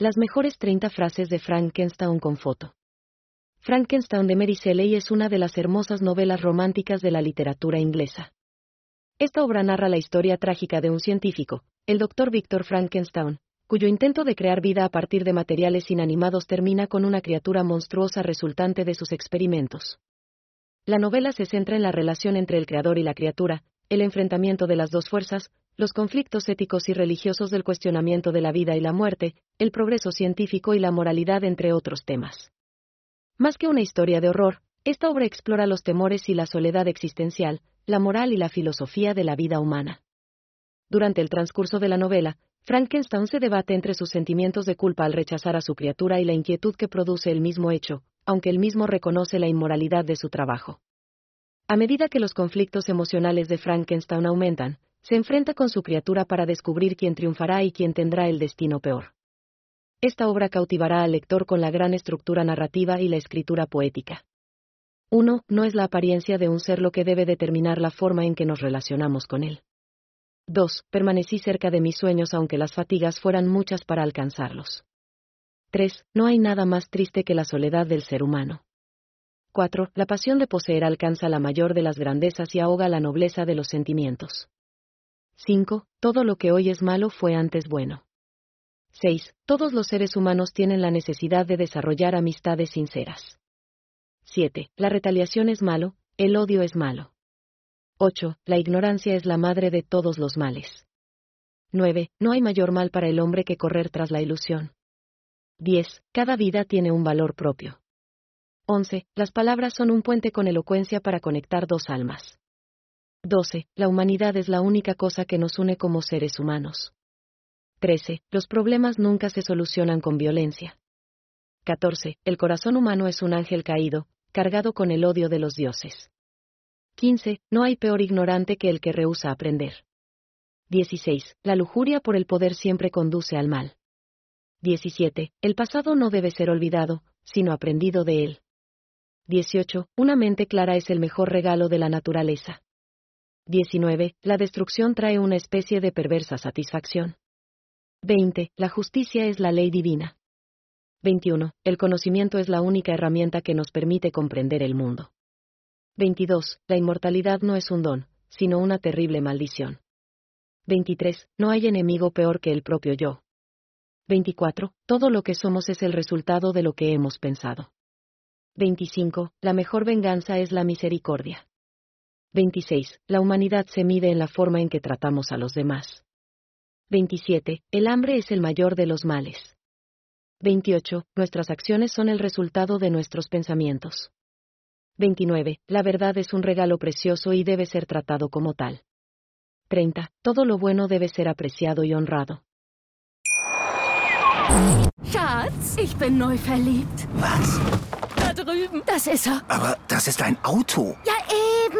Las mejores 30 frases de Frankenstein con foto. Frankenstein de Mary Shelley es una de las hermosas novelas románticas de la literatura inglesa. Esta obra narra la historia trágica de un científico, el Dr. Victor Frankenstein, cuyo intento de crear vida a partir de materiales inanimados termina con una criatura monstruosa resultante de sus experimentos. La novela se centra en la relación entre el creador y la criatura, el enfrentamiento de las dos fuerzas, los conflictos éticos y religiosos del cuestionamiento de la vida y la muerte, el progreso científico y la moralidad, entre otros temas. Más que una historia de horror, esta obra explora los temores y la soledad existencial, la moral y la filosofía de la vida humana. Durante el transcurso de la novela, Frankenstein se debate entre sus sentimientos de culpa al rechazar a su criatura y la inquietud que produce el mismo hecho, aunque él mismo reconoce la inmoralidad de su trabajo. A medida que los conflictos emocionales de Frankenstein aumentan, se enfrenta con su criatura para descubrir quién triunfará y quién tendrá el destino peor. Esta obra cautivará al lector con la gran estructura narrativa y la escritura poética. 1. No es la apariencia de un ser lo que debe determinar la forma en que nos relacionamos con él. 2. Permanecí cerca de mis sueños aunque las fatigas fueran muchas para alcanzarlos. 3. No hay nada más triste que la soledad del ser humano. 4. La pasión de poseer alcanza la mayor de las grandezas y ahoga la nobleza de los sentimientos. 5. Todo lo que hoy es malo fue antes bueno. 6. Todos los seres humanos tienen la necesidad de desarrollar amistades sinceras. 7. La retaliación es malo, el odio es malo. 8. La ignorancia es la madre de todos los males. 9. No hay mayor mal para el hombre que correr tras la ilusión. 10. Cada vida tiene un valor propio. 11. Las palabras son un puente con elocuencia para conectar dos almas. 12. La humanidad es la única cosa que nos une como seres humanos. 13. Los problemas nunca se solucionan con violencia. 14. El corazón humano es un ángel caído, cargado con el odio de los dioses. 15. No hay peor ignorante que el que rehúsa aprender. 16. La lujuria por el poder siempre conduce al mal. 17. El pasado no debe ser olvidado, sino aprendido de él. 18. Una mente clara es el mejor regalo de la naturaleza. 19. La destrucción trae una especie de perversa satisfacción. 20. La justicia es la ley divina. 21. El conocimiento es la única herramienta que nos permite comprender el mundo. 22. La inmortalidad no es un don, sino una terrible maldición. 23. No hay enemigo peor que el propio yo. 24. Todo lo que somos es el resultado de lo que hemos pensado. 25. La mejor venganza es la misericordia. 26. La humanidad se mide en la forma en que tratamos a los demás. 27. El hambre es el mayor de los males. 28. Nuestras acciones son el resultado de nuestros pensamientos. 29. La verdad es un regalo precioso y debe ser tratado como tal. 30. Todo lo bueno debe ser apreciado y honrado. Schatz, ich bin neu verliebt. Was? Da drüben. Das ist er. Aber das ist ein Auto. Ja, eben.